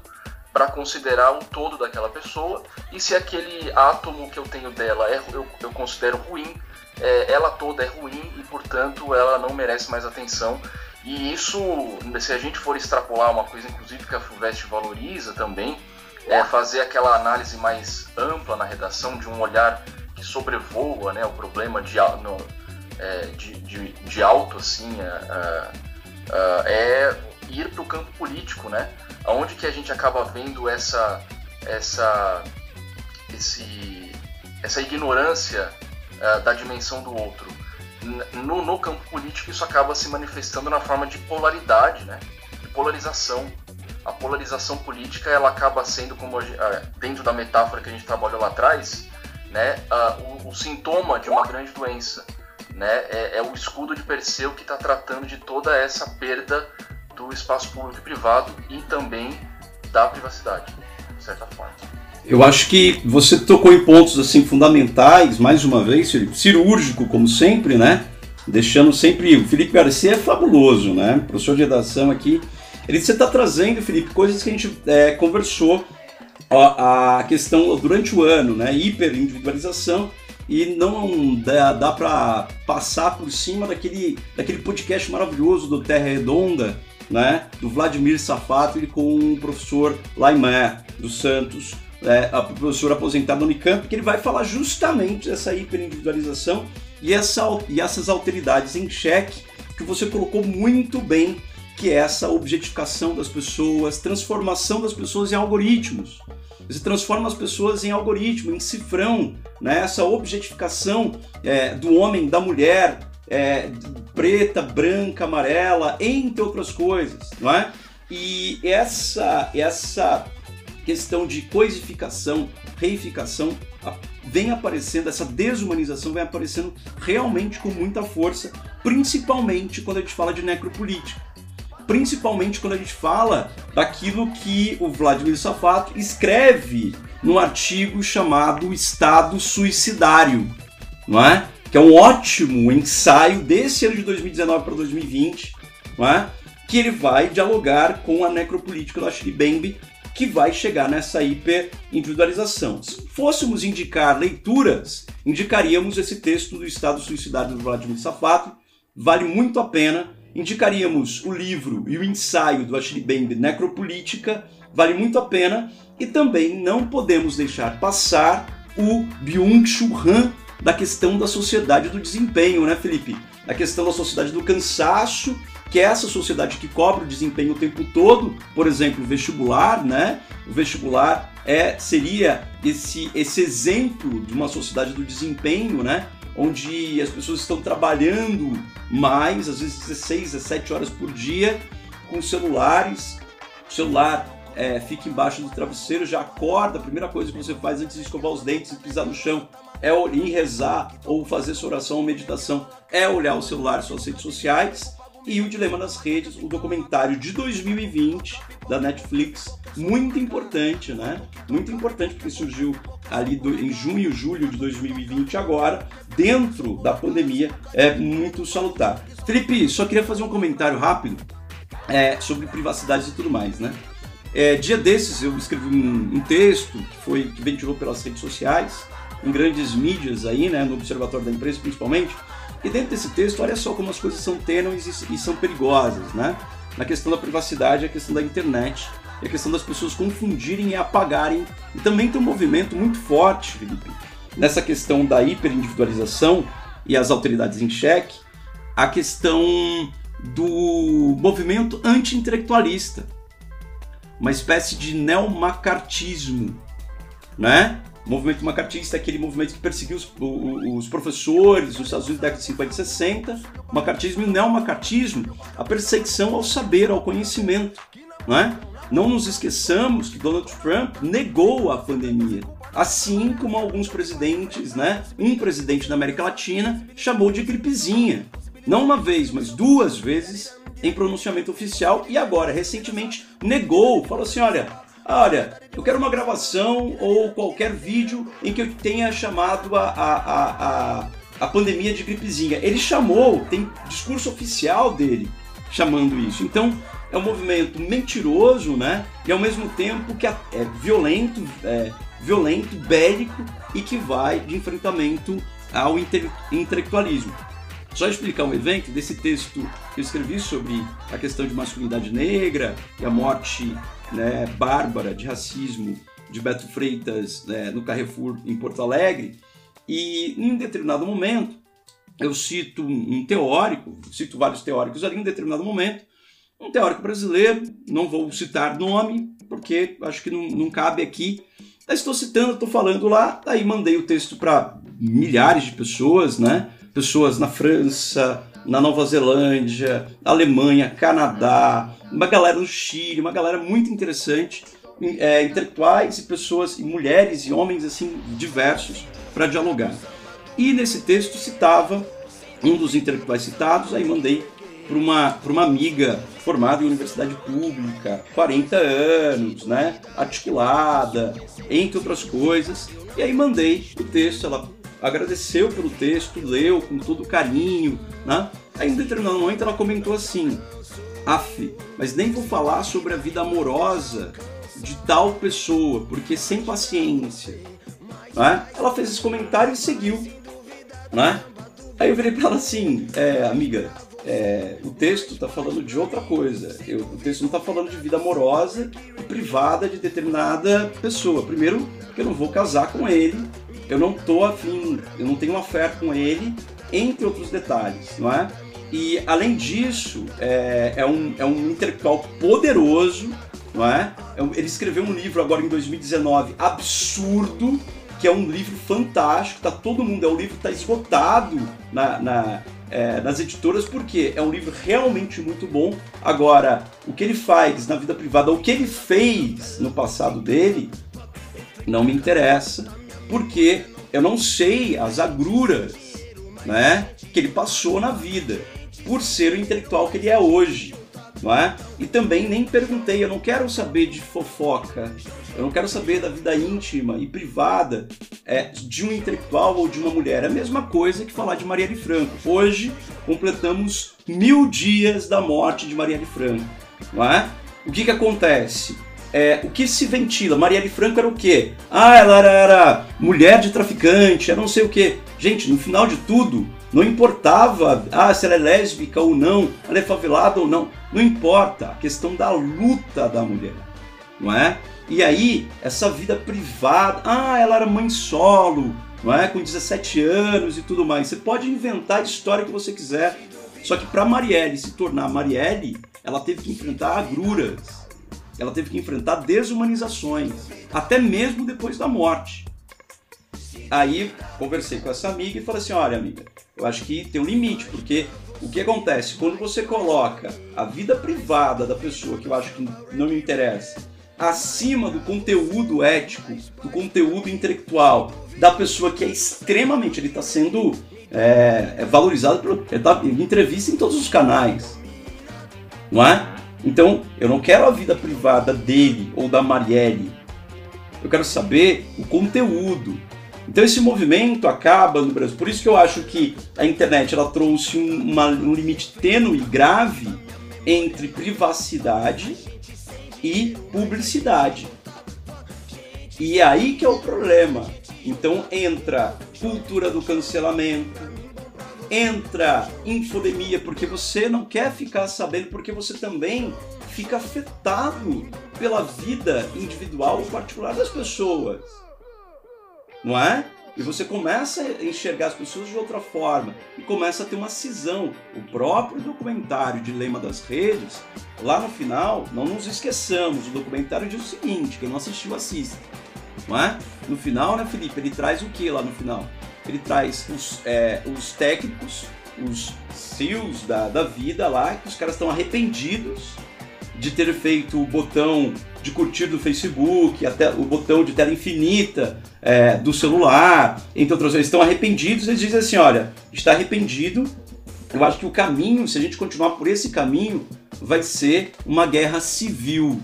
para considerar o todo daquela pessoa e se aquele átomo que eu tenho dela é, eu, eu considero ruim, é, ela toda é ruim e portanto ela não merece mais atenção. E isso, se a gente for extrapolar uma coisa, inclusive que a FUVEST valoriza também, é fazer aquela análise mais ampla na redação, de um olhar que sobrevoa né, o problema de, no, é, de, de, de, alto, assim, é, ir para o campo político, né? Onde que a gente acaba vendo essa, essa, esse, essa ignorância uh, da dimensão do outro? No, no, campo político isso acaba se manifestando na forma de polaridade, né? De polarização. A polarização política ela acaba sendo, como uh, dentro da metáfora que a gente trabalhou lá atrás, né? Uh, o, o sintoma de uma grande doença. Né? É, é, o escudo de Perseu que está tratando de toda essa perda do espaço público e privado e também da privacidade, de certa forma. Eu acho que você tocou em pontos assim fundamentais, mais uma vez, cirúrgico como sempre, né? Deixando sempre o Felipe Garcia é fabuloso, né? Professor de redação aqui. Ele você está trazendo, Felipe, coisas que a gente é, conversou a, a questão durante o ano, né? Hiperindividualização e não dá, dá para passar por cima daquele, daquele podcast maravilhoso do Terra Redonda, né? Do Vladimir Safato com o professor Laimé dos Santos, é, a professor aposentado no Unicamp, que ele vai falar justamente dessa hiperindividualização e, essa, e essas alteridades em xeque que você colocou muito bem, que é essa objetificação das pessoas, transformação das pessoas em algoritmos. Você transforma as pessoas em algoritmo, em cifrão, né? essa objetificação é, do homem, da mulher, é, preta, branca, amarela, entre outras coisas, não é? E essa, essa questão de coisificação, reificação, vem aparecendo, essa desumanização vem aparecendo realmente com muita força, principalmente quando a gente fala de necropolítica principalmente quando a gente fala daquilo que o Vladimir Safato escreve num artigo chamado Estado Suicidário, não é? Que é um ótimo ensaio desse ano de 2019 para 2020, não é? Que ele vai dialogar com a necropolítica da Shri Bembe, que vai chegar nessa hiperindividualização. Se fôssemos indicar leituras, indicaríamos esse texto do Estado Suicidário do Vladimir Safato. Vale muito a pena indicaríamos o livro e o ensaio do Ashley Bembe, Necropolítica, vale muito a pena, e também não podemos deixar passar o Byung-Chul Han da questão da sociedade do desempenho, né, Felipe? A questão da sociedade do cansaço, que é essa sociedade que cobra o desempenho o tempo todo, por exemplo, o vestibular, né? O vestibular é seria esse esse exemplo de uma sociedade do desempenho, né? onde as pessoas estão trabalhando mais, às vezes 16, 17 horas por dia, com celulares. O celular é, fica embaixo do travesseiro, já acorda, a primeira coisa que você faz antes de escovar os dentes e pisar no chão é ir rezar ou fazer sua oração ou meditação, é olhar o celular, suas redes sociais e O Dilema das Redes, o documentário de 2020 da Netflix, muito importante, né? Muito importante porque surgiu ali do, em junho, julho de 2020 agora, dentro da pandemia, é muito salutar. Felipe, só queria fazer um comentário rápido é, sobre privacidade e tudo mais, né? É, dia desses eu escrevi um, um, texto que foi que ventilou pelas redes sociais, em grandes mídias aí, né, no Observatório da Imprensa principalmente, e dentro desse texto, olha só como as coisas são tênues e, e são perigosas, né? Na questão da privacidade, a questão da internet, e a questão das pessoas confundirem e apagarem. E também tem um movimento muito forte, Felipe, nessa questão da hiperindividualização e as autoridades em xeque, a questão do movimento anti-intelectualista, uma espécie de neomacartismo, né? O movimento macartista é aquele movimento que perseguiu os, os, professores nos Estados Unidos da década de 50 e 60. O macartismo e o neomacartismo, a perseguição ao saber, ao conhecimento. Não, é? não nos esqueçamos que Donald Trump negou a pandemia. Assim como alguns presidentes, né? Um presidente da América Latina chamou de gripezinha. Não uma vez, mas duas vezes em pronunciamento oficial e agora, recentemente, negou, falou assim: olha, olha, eu quero uma gravação ou qualquer vídeo em que eu tenha chamado a, a, a, a, a pandemia de gripezinha. Ele chamou, tem discurso oficial dele chamando isso. Então, é um movimento mentiroso, né? E ao mesmo tempo que é violento, é, violento, bélico e que vai de enfrentamento ao intelectualismo. Só explicar um evento desse texto que eu escrevi sobre a questão de masculinidade negra e a morte né, bárbara de racismo de Beto Freitas né, no Carrefour em Porto Alegre. E em determinado momento, eu cito um teórico, cito vários teóricos ali, em determinado momento, um teórico brasileiro, não vou citar nome, porque acho que não, não cabe aqui. estou citando, estou falando lá, aí mandei o texto para milhares de pessoas, né? Pessoas na França, na Nova Zelândia, Alemanha, Canadá, uma galera no Chile, uma galera muito interessante, é, intelectuais e pessoas, e mulheres e homens assim diversos para dialogar. E nesse texto citava um dos intelectuais citados, aí mandei para uma, uma amiga formada em universidade pública, 40 anos, né? Articulada, entre outras coisas. E aí mandei o texto, ela agradeceu pelo texto, leu com todo carinho, né? Aí em determinado momento ela comentou assim: Af, mas nem vou falar sobre a vida amorosa de tal pessoa, porque sem paciência. Né? Ela fez esse comentário e seguiu. Né? Aí eu virei para ela assim, é, amiga, é, o texto está falando de outra coisa. Eu, o texto não está falando de vida amorosa e privada de determinada pessoa. Primeiro, porque eu não vou casar com ele, eu não tô afim, eu não tenho uma fé com ele, entre outros detalhes, não é? E além disso, é, é um, é um intelectual poderoso, não é? é ele escreveu um livro agora em 2019 absurdo, que é um livro fantástico, tá todo mundo, é o livro está esgotado na, na é, nas editoras, porque é um livro realmente muito bom. Agora, o que ele faz na vida privada, o que ele fez no passado dele, não me interessa, porque eu não sei as agruras né, que ele passou na vida, por ser o intelectual que ele é hoje não é? E também nem perguntei, eu não quero saber de fofoca, eu não quero saber da vida íntima e privada é, de um intelectual ou de uma mulher. É a mesma coisa que falar de Marielle Franco. Hoje completamos mil dias da morte de Marielle Franco, não é? O que que acontece? É, o que se ventila? Marielle Franco era o quê? Ah, ela era, era mulher de traficante, era não sei o quê. Gente, no final de tudo, não importava ah, se ela é lésbica ou não, ela é favelada ou não. Não importa. A questão da luta da mulher. Não é? E aí, essa vida privada. Ah, ela era mãe solo, não é? Com 17 anos e tudo mais. Você pode inventar a história que você quiser. Só que para Marielle se tornar Marielle, ela teve que enfrentar agruras. Ela teve que enfrentar desumanizações. Até mesmo depois da morte. Aí conversei com essa amiga e falei assim: olha, amiga, eu acho que tem um limite, porque o que acontece? Quando você coloca a vida privada da pessoa, que eu acho que não me interessa, acima do conteúdo ético, do conteúdo intelectual da pessoa que é extremamente. Ele está sendo é, é valorizado, pelo, ele tá em entrevista em todos os canais. Não é? Então, eu não quero a vida privada dele ou da Marielle. Eu quero saber o conteúdo, então esse movimento acaba no Brasil. Por isso que eu acho que a internet ela trouxe um, uma, um limite tênue e grave entre privacidade e publicidade. E é aí que é o problema. Então entra cultura do cancelamento, entra infodemia, porque você não quer ficar sabendo, porque você também fica afetado pela vida individual ou particular das pessoas não é? E você começa a enxergar as pessoas de outra forma e começa a ter uma cisão. O próprio documentário Dilema das Redes, lá no final, não nos esqueçamos, o documentário diz o seguinte, quem não assistiu assista. Não é? No final, né, Felipe, ele traz o que lá no final? Ele traz os, é, os técnicos, os SEALs da, da vida lá, que os caras estão arrependidos de ter feito o botão de curtir do Facebook, até o botão de tela infinita é, do celular, entre outras coisas, estão arrependidos, eles dizem assim, olha, está arrependido, eu acho que o caminho, se a gente continuar por esse caminho, vai ser uma guerra civil.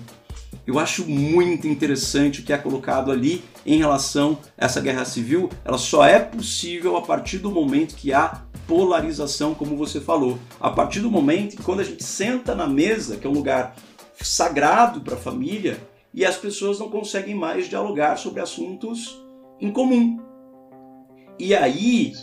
Eu acho muito interessante o que é colocado ali em relação a essa guerra civil. Ela só é possível a partir do momento que há polarização, como você falou. A partir do momento que quando a gente senta na mesa, que é um lugar sagrado para a família, e as pessoas não conseguem mais dialogar sobre assuntos em comum. E aí,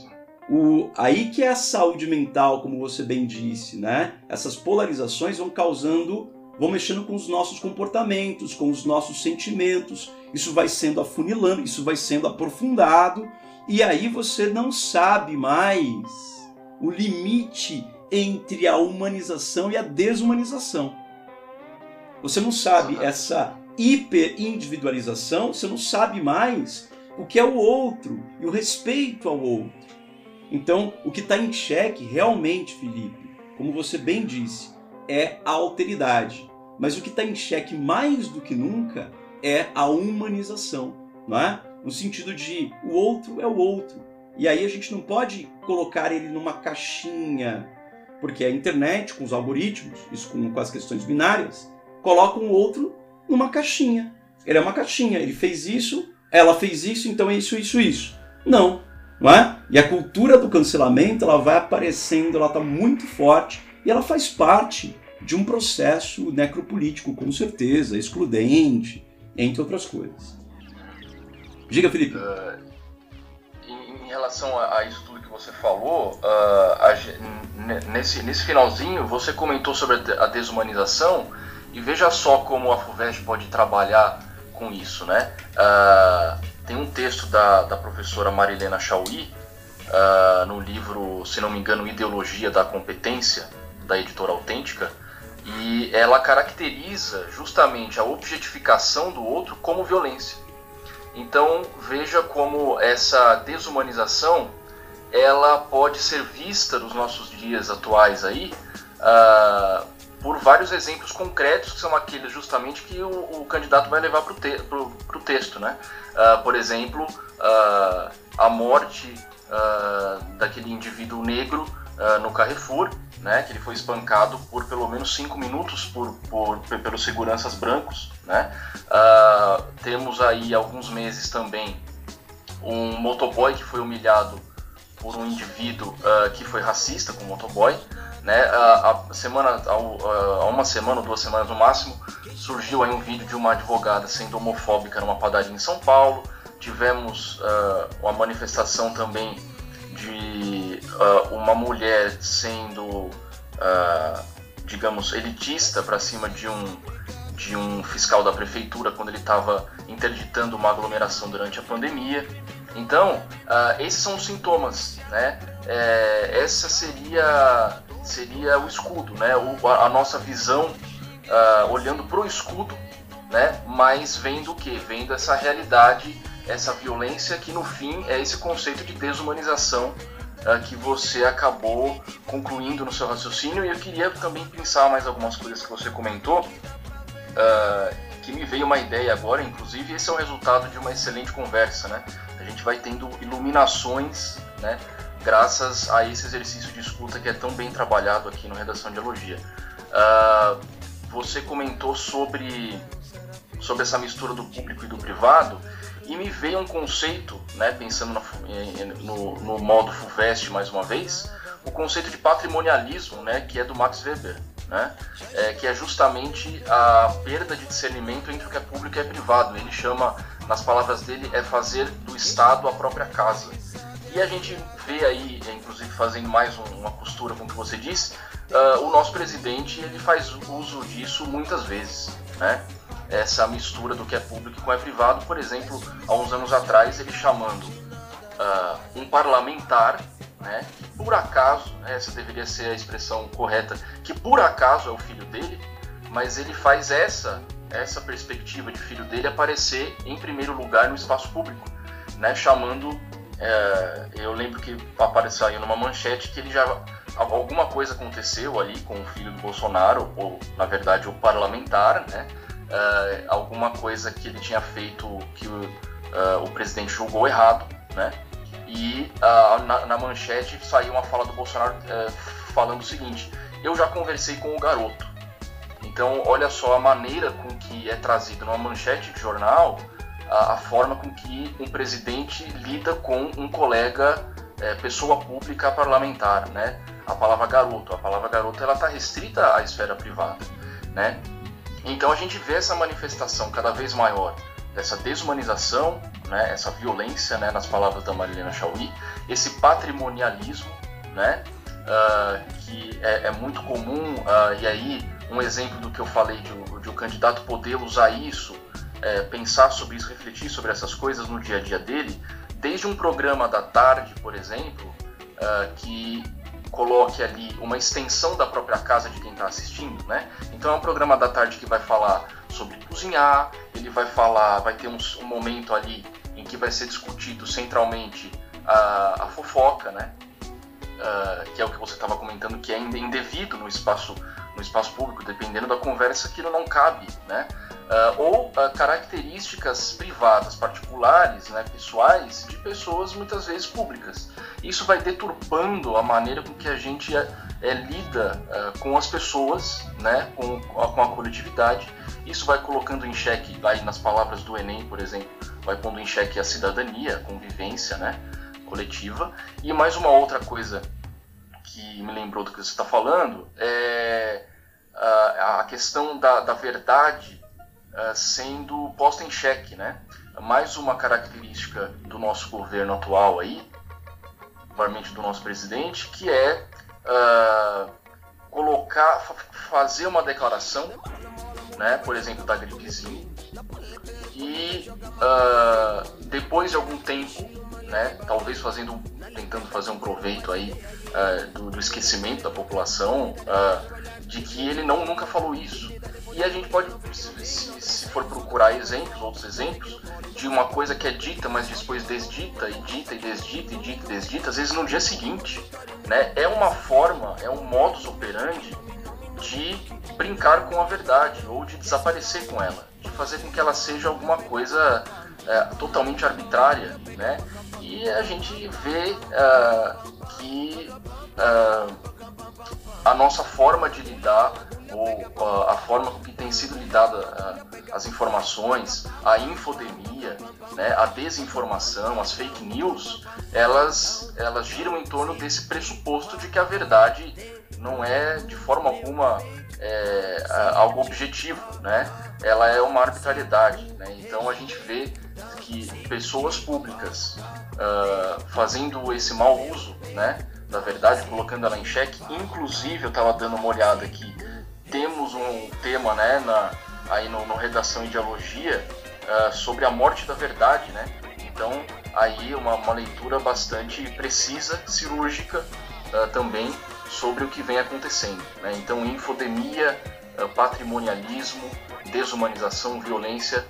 o, aí que é a saúde mental, como você bem disse, né? Essas polarizações vão causando, vão mexendo com os nossos comportamentos, com os nossos sentimentos. Isso vai sendo afunilando, isso vai sendo aprofundado, e aí você não sabe mais o limite entre a humanização e a desumanização. Você não sabe essa hiperindividualização, você não sabe mais o que é o outro e o respeito ao outro. Então, o que está em xeque realmente, Felipe, como você bem disse, é a alteridade. Mas o que está em xeque mais do que nunca é a humanização, não é? No sentido de o outro é o outro. E aí a gente não pode colocar ele numa caixinha Porque a internet, com os algoritmos, isso com, com as questões binárias, coloca um outro numa caixinha. Ele é uma caixinha, ele fez isso, ela fez isso, então é isso, isso, isso. Não, não é? E a cultura do cancelamento, ela vai aparecendo, ela está muito forte e ela faz parte de um processo necropolítico, com certeza, excludente, entre outras coisas. Diga, Felipe. Uh, em, em, relação a, a, isso tudo que você falou, uh, a, nesse, nesse finalzinho, você comentou sobre a desumanização e veja só como a FUVEST pode trabalhar com isso, né? Uh, tem um texto da, da professora Marilena Chauí, no livro, se não me engano, Ideologia da Competência, da editora Autêntica, e ela caracteriza justamente a objetificação do outro como violência. Então veja como essa desumanização ela pode ser vista nos nossos dias atuais aí uh, por vários exemplos concretos que são aqueles justamente que o, o candidato vai levar para o te, texto, né? Uh, por exemplo, uh, a morte daquele indivíduo negro no Carrefour, né, que ele foi espancado por pelo menos cinco minutos por, por, pelos seguranças brancos. Né? Uh, temos aí alguns meses também um motoboy que foi humilhado por um indivíduo uh, que foi racista com o motoboy. Né? Uh, a semana, há uma semana ou duas semanas no máximo, surgiu aí um vídeo de uma advogada sendo homofóbica numa padaria em São Paulo. Tivemos uma manifestação também de uh, uma mulher sendo, uh, digamos, elitista para cima de um, de um fiscal da prefeitura quando ele estava interditando uma aglomeração durante a pandemia. Então, uh, esses são os sintomas, né? É, essa seria, seria o escudo, né? O, a, a, nossa visão olhando para o escudo, né? Mas vendo o que? Vendo essa realidade essa violência que no fim é esse conceito de desumanização uh, que você acabou concluindo no seu raciocínio e eu queria também pensar mais algumas coisas que você comentou uh, que me veio uma ideia agora, inclusive esse é o resultado de uma excelente conversa, né? A gente vai tendo iluminações, né? Graças a esse exercício de escuta que é tão bem trabalhado aqui no Redação de Elogia. Uh, você comentou sobre, sobre essa mistura do público e do privado e me veio um conceito, né, pensando no, no modo FUVEST mais uma vez, o conceito de patrimonialismo, né, que é do Max Weber, né, é, que é justamente a perda de discernimento entre o que é público e é privado. Ele chama, nas palavras dele, é fazer do Estado a própria casa. E a gente vê aí, é, inclusive fazendo mais uma costura com o que você disse, uh, o nosso presidente ele faz uso disso muitas vezes, né? Essa mistura do que é público com é privado. Por exemplo, há uns anos atrás, ele chamando uh, um parlamentar, né, que por acaso, né, essa deveria ser a expressão correta, que por acaso é o filho dele, mas ele faz essa essa perspectiva de filho dele aparecer em primeiro lugar no espaço público, né, chamando é, eu lembro que apareceu aí numa manchete que ele já alguma coisa aconteceu ali com o filho do Bolsonaro ou na verdade o parlamentar, né, uh, alguma coisa que ele tinha feito que o, uh, o presidente julgou errado, né? E uh, na, na, manchete saiu uma fala do Bolsonaro falando o seguinte: eu já conversei com o garoto. Então, olha só a maneira com que é trazido numa manchete de jornal a, a forma com que um presidente lida com um colega, pessoa pública parlamentar, né? A palavra garoto, a palavra garoto, ela está restrita à esfera privada, né? Então a gente vê essa manifestação cada vez maior dessa desumanização, né, essa violência, né, nas palavras da Marilena Chauí, esse patrimonialismo, né, uh, que é, é, muito comum, uh, e aí um exemplo do que eu falei de, de o candidato poder usar isso, é, pensar sobre isso, refletir sobre essas coisas no dia a dia dele, desde um programa da tarde, por exemplo, uh, que coloque ali uma extensão da própria casa de quem está assistindo, né? Então é um programa da tarde que vai falar sobre cozinhar, ele vai falar, vai ter um, um momento ali em que vai ser discutido centralmente a, a fofoca, né? Uh, que é o que você estava comentando, que é indevido no espaço, no espaço público, dependendo da conversa, aquilo não cabe, né? Uh, ou uh, características privadas, particulares, né, pessoais, de pessoas muitas vezes públicas. Isso vai deturpando a maneira com que a gente é, lida uh, com as pessoas, né, com, com a coletividade. Isso vai colocando em xeque, aí nas palavras do Enem, por exemplo, vai pondo em xeque a cidadania, a convivência né, coletiva. E mais uma outra coisa que me lembrou do que você está falando é uh, a questão da, da verdade uh, sendo posta em xeque. Né? Mais uma característica do nosso governo atual aí, particularmente do nosso presidente, que é uh, colocar, fazer uma declaração, né, por exemplo, da gripezinha, e uh, depois de algum tempo, né, talvez fazendo, tentando fazer um proveito aí uh, do, do, esquecimento da população, de que ele não nunca falou isso. E a gente pode, se, se, for procurar exemplos, outros exemplos, de uma coisa que é dita, mas depois desdita, e dita, e desdita, e dita, e desdita, às vezes no dia seguinte. Né? É uma forma, é um modus operandi de brincar com a verdade, ou de desaparecer com ela, de fazer com que ela seja alguma coisa é, totalmente arbitrária. Né? E a gente vê uh, que. Uh, a nossa forma de lidar ou a forma com que tem sido lidada as informações, a infodemia, né, a desinformação, as fake news, elas, elas giram em torno desse pressuposto de que a verdade não é de forma alguma é, algo objetivo, né? Ela é uma arbitrariedade, né? Então a gente vê que pessoas públicas uh, fazendo esse mau uso, né? da verdade, colocando ela em xeque. Inclusive, eu estava dando uma olhada aqui, temos um tema né, na, aí no, no Redação Ideologia uh, sobre a morte da verdade, né? Então, aí uma, uma leitura bastante precisa, cirúrgica uh, também sobre o que vem acontecendo. Né? Então, infodemia, patrimonialismo, desumanização, violência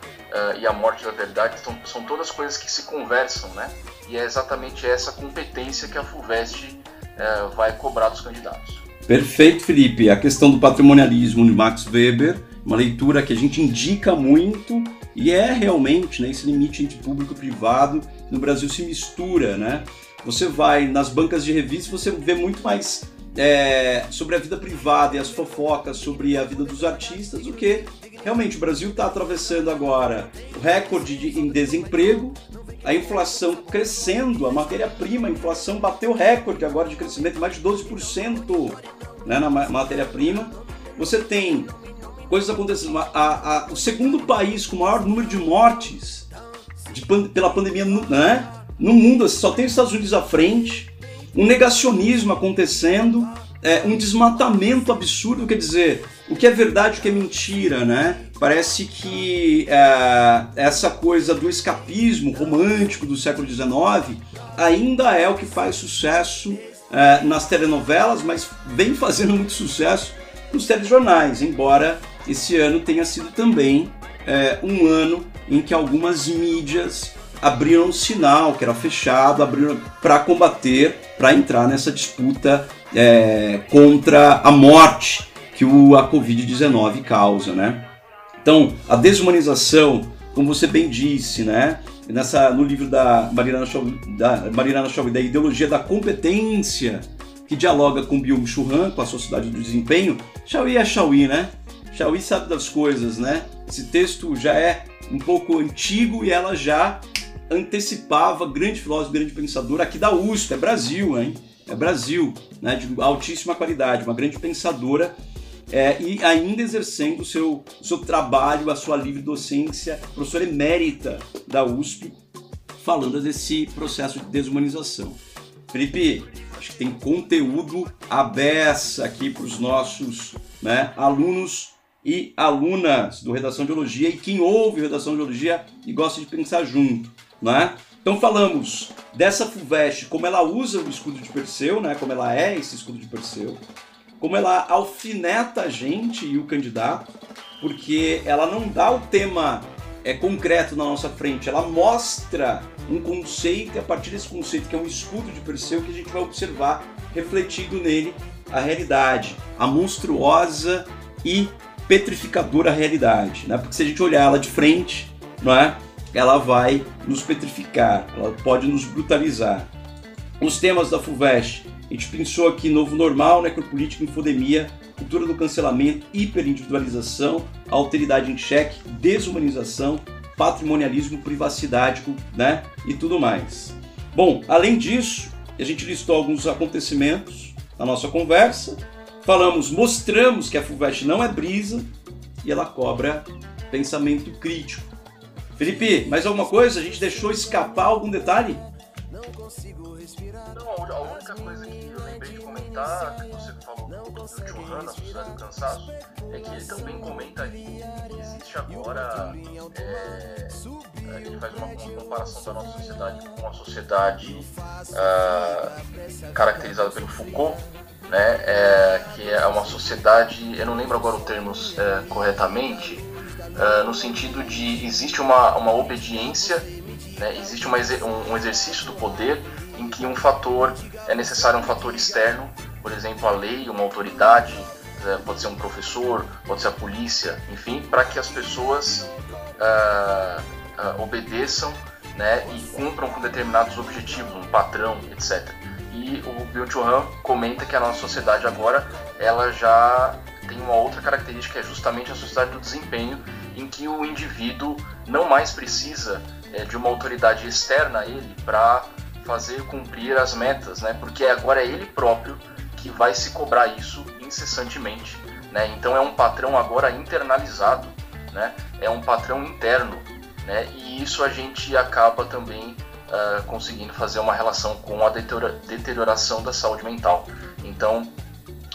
e a morte da verdade são, são todas coisas que se conversam, né? E é exatamente essa competência que a FUVEST é, vai cobrar dos candidatos. Perfeito, Felipe. A questão do patrimonialismo de Max Weber, uma leitura que a gente indica muito e é realmente né, esse limite entre público e privado no Brasil se mistura, né? Você vai nas bancas de revistas, você vê muito mais é, sobre a vida privada e as fofocas sobre a vida dos artistas do que realmente o Brasil está atravessando agora o recorde de, em desemprego, a inflação crescendo, a matéria-prima, a inflação bateu recorde agora de crescimento, mais de 12% né, na matéria-prima. Você tem coisas acontecendo. A, a, o segundo país com o maior número de mortes de, pela pandemia né, no mundo, só tem os Estados Unidos à frente, um negacionismo acontecendo, é, um desmatamento absurdo, quer dizer, o que é verdade, o que é mentira, né? Parece que é, essa coisa do escapismo romântico do século XIX ainda é o que faz sucesso é, nas telenovelas, mas vem fazendo muito sucesso nos telejornais, embora esse ano tenha sido também é, um ano em que algumas mídias abriram um sinal que era fechado, abriram para combater, para entrar nessa disputa contra a morte que o, a Covid-19 causa, né? Então, a desumanização, como você bem disse, né? Nessa, no livro da Mariana Chauvi, da, da Ideologia da Competência, que dialoga com Byung-Chul Han, com a Sociedade do Desempenho, Chauí é Chauí, né? Chauí sabe das coisas, né? Esse texto já é um pouco antigo e ela já antecipava grande filósofo, grande pensador aqui da USP, é Brasil, hein? É Brasil, né? De altíssima qualidade, uma grande pensadora é, e ainda exercendo o seu, seu trabalho, a sua livre docência, professora emérita da USP, falando desse processo de desumanização. Felipe, acho que tem conteúdo aberto aqui para os nossos né, alunos e alunas do Redação de Biologia e quem ouve Redação de Biologia e gosta de pensar junto. Né? Então falamos dessa FUVEST, como ela usa o escudo de Perseu, né? como ela é esse escudo de Perseu como ela alfineta a gente e o candidato, porque ela não dá o tema é, concreto na nossa frente, ela mostra um conceito e a partir desse conceito, que é um escudo de Perseu, que a gente vai observar refletido nele a realidade, a monstruosa e petrificadora realidade, né? Porque se a gente olhar ela de frente, não é? Ela vai nos petrificar, ela pode nos brutalizar. Os temas da FUVEST A gente pensou aqui novo normal, necropolítica, infodemia, cultura do cancelamento, hiperindividualização, alteridade em xeque, desumanização, patrimonialismo, privacidade né, e tudo mais. Bom, além disso, a gente listou alguns acontecimentos na nossa conversa, falamos, mostramos que a FUVEST não é brisa e ela cobra pensamento crítico. Felipe, mais alguma coisa? A gente deixou escapar algum detalhe? Comentar, que você falou do Churran, na Sociedade do Cansaço, é que ele também comenta que existe agora. É, ele faz uma comparação da nossa sociedade com a sociedade uh, caracterizada pelo Foucault, né, é, que é uma sociedade, eu não lembro agora o termo é, corretamente, uh, no sentido de existe uma, uma obediência, né, existe uma, um, um exercício do poder em que um fator é necessário um fator externo, por exemplo, a lei, uma autoridade, é, pode ser um professor, pode ser a polícia, enfim, para que as pessoas uh, uh, obedeçam né, e cumpram com determinados objetivos, um patrão, etc. E o Bill Churran comenta que a nossa sociedade agora ela já tem uma outra característica, é justamente a sociedade do desempenho, em que o indivíduo não mais precisa é, de uma autoridade externa a ele para fazer cumprir as metas, né? Porque agora é ele próprio que vai se cobrar isso incessantemente, né? Então é um patrão agora internalizado, né? É um patrão interno, né? E isso a gente acaba também uh, conseguindo fazer uma relação com a deterioração da saúde mental. Então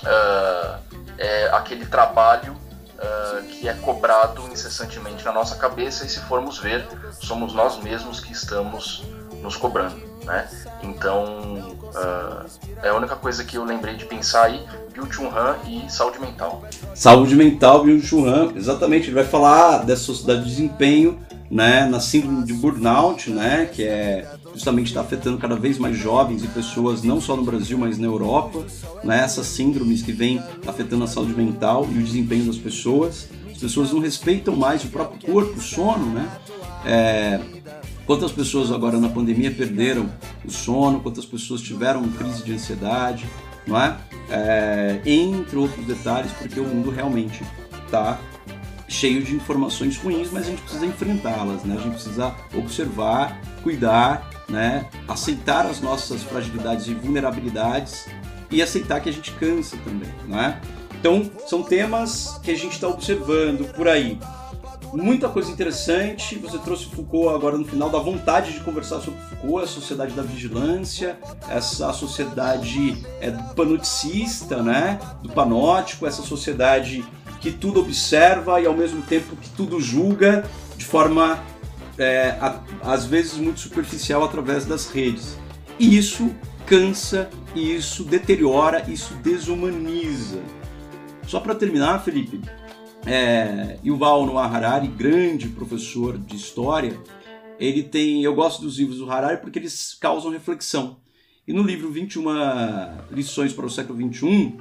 uh, é aquele trabalho uh, que é cobrado incessantemente na nossa cabeça e se formos ver, somos nós mesmos que estamos nos cobrando, né? Então, uh, é a única coisa que eu lembrei de pensar aí, Bill Chun Han e saúde mental. Saúde mental, Bill Chun Han, exatamente, ele vai falar dessa sociedade de desempenho, né, na síndrome de burnout, né, que é justamente está afetando cada vez mais jovens e pessoas não só no Brasil, mas na Europa, né, essas síndromes que vêm afetando a saúde mental e o desempenho das pessoas. As pessoas não respeitam mais o próprio corpo, o sono, né? É, Quantas pessoas agora na pandemia perderam o sono, quantas pessoas tiveram crise de ansiedade, não é? é entre outros detalhes, porque o mundo realmente está cheio de informações ruins, mas a gente precisa enfrentá-las, né? A gente precisa observar, cuidar, né? Aceitar as nossas fragilidades e vulnerabilidades e aceitar que a gente cansa também, não é? Então, são temas que a gente está observando por aí muita coisa interessante. Você trouxe Foucault agora no final, da vontade de conversar sobre Foucault, a sociedade da vigilância, essa sociedade é, panoticista, né? do panótico, essa sociedade que tudo observa e ao mesmo tempo que tudo julga de forma é, a, às vezes muito superficial através das redes. E isso cansa, isso deteriora, isso desumaniza. Só para terminar, Felipe, é, Yuval Noah Harari, grande professor de história, ele tem, eu gosto dos livros do Harari porque eles causam reflexão. E no livro 21 lições para o século 21,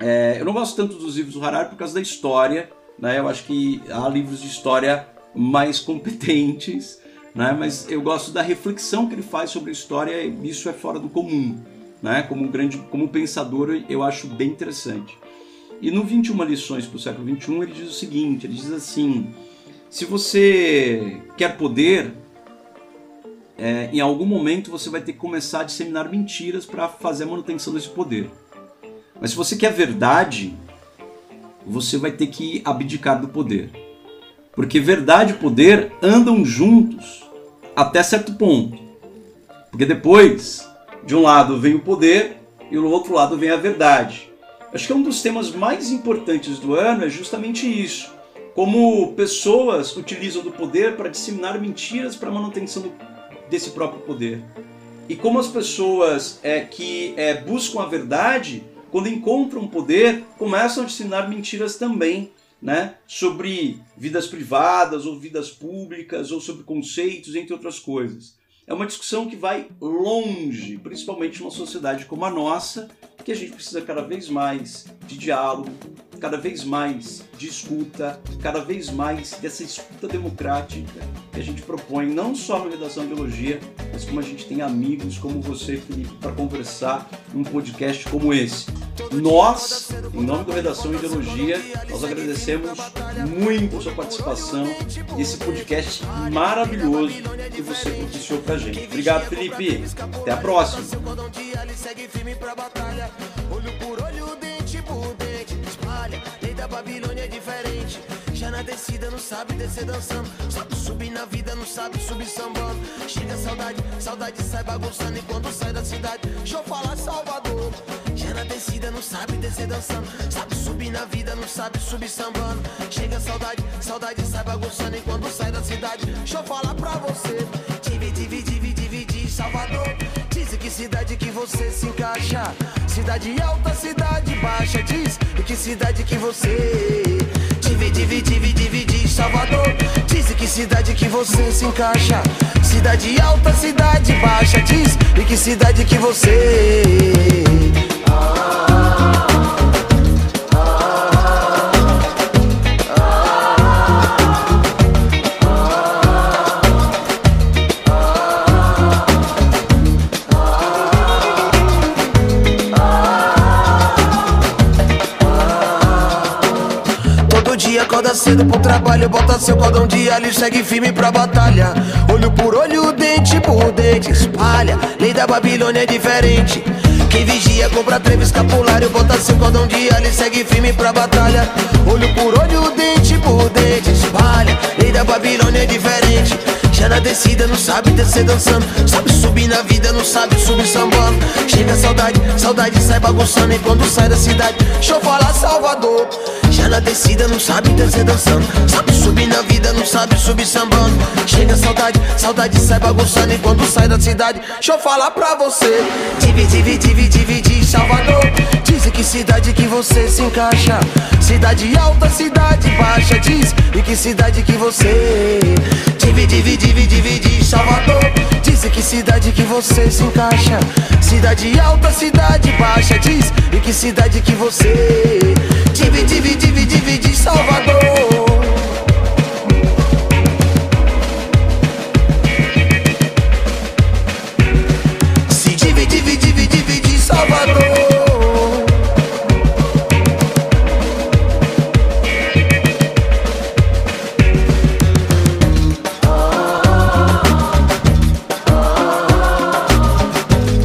é, eu não gosto tanto dos livros do Harari por causa da história, né? Eu acho que há livros de história mais competentes, né? Mas eu gosto da reflexão que ele faz sobre a história, e isso é fora do comum, né? Como um grande, como pensador, eu acho bem interessante. E no 21 lições para o século 21 ele diz o seguinte, ele diz assim, se você quer poder, é, em algum momento você vai ter que começar a disseminar mentiras para fazer a manutenção desse poder. Mas se você quer verdade, você vai ter que abdicar do poder. Porque verdade e poder andam juntos até certo ponto. Porque depois, de um lado vem o poder e do outro lado vem a verdade. Acho que um dos temas mais importantes do ano é justamente isso. Como pessoas utilizam do poder para disseminar mentiras para a manutenção desse próprio poder. E como as pessoas é, que é, buscam a verdade, quando encontram poder, começam a disseminar mentiras também, né? Sobre vidas privadas ou vidas públicas ou sobre conceitos, entre outras coisas. É uma discussão que vai longe, principalmente numa sociedade como a nossa, que a gente precisa cada vez mais de diálogo, cada vez mais de escuta, cada vez mais dessa escuta democrática que a gente propõe, não só na redação de Elogia, mas como a gente tem amigos como você, Felipe, para conversar num podcast como esse. Nós, em nome da Redação de Ideologia, nós agradecemos muito a sua participação e esse podcast maravilhoso que você propiciou pra gente. Obrigado, Felipe. Até a próxima. Babilônia é diferente. Já na descida não sabe descer dançando. Sabe subir na vida, não sabe subir sambando. Chega saudade, saudade sai bagunçando. E quando sai da cidade, deixa eu falar Salvador. Já na descida não sabe descer dançando. Sabe subir na vida, não sabe subir sambando. Chega saudade, saudade sai bagunçando. E quando sai da cidade, deixa eu falar pra você. Divide, divide, divide, Salvador. Que cidade que você se encaixa. Cidade alta, cidade baixa. Diz e que cidade que você divide, divide, divide, Salvador. Diz e que cidade que você se encaixa. Cidade alta, cidade baixa. Diz e que cidade que você. Acorda cedo pro trabalho, bota seu cordão de alho, segue firme pra batalha. Olho por olho, dente por dente, espalha. Lei da Babilônia é diferente. Quem vigia compra trevo escapulário, bota seu cordão de alho segue firme pra batalha. Olho por olho, dente por dente, espalha. Lei da Babilônia é diferente. Já na descida não sabe descer dançando Sabe subir na vida, não sabe subir sambando Chega a saudade, saudade sai bagunçando E quando sai da cidade, deixa eu falar Salvador Já na descida não sabe descer dançando. Sabe subir na vida, não sabe subir sambando. Chega saudade, saudade sai bagunçando. E quando sai da cidade, deixa eu falar pra você. Divide, divide, divide, Salvador. Diz que cidade que você se encaixa. Cidade alta, cidade baixa Diz e que cidade que você. Divide divide, divide Salvador. Diz que cidade que você se encaixa. Cidade alta, cidade baixa Diz e que cidade que você Divide, divide, divide Salvador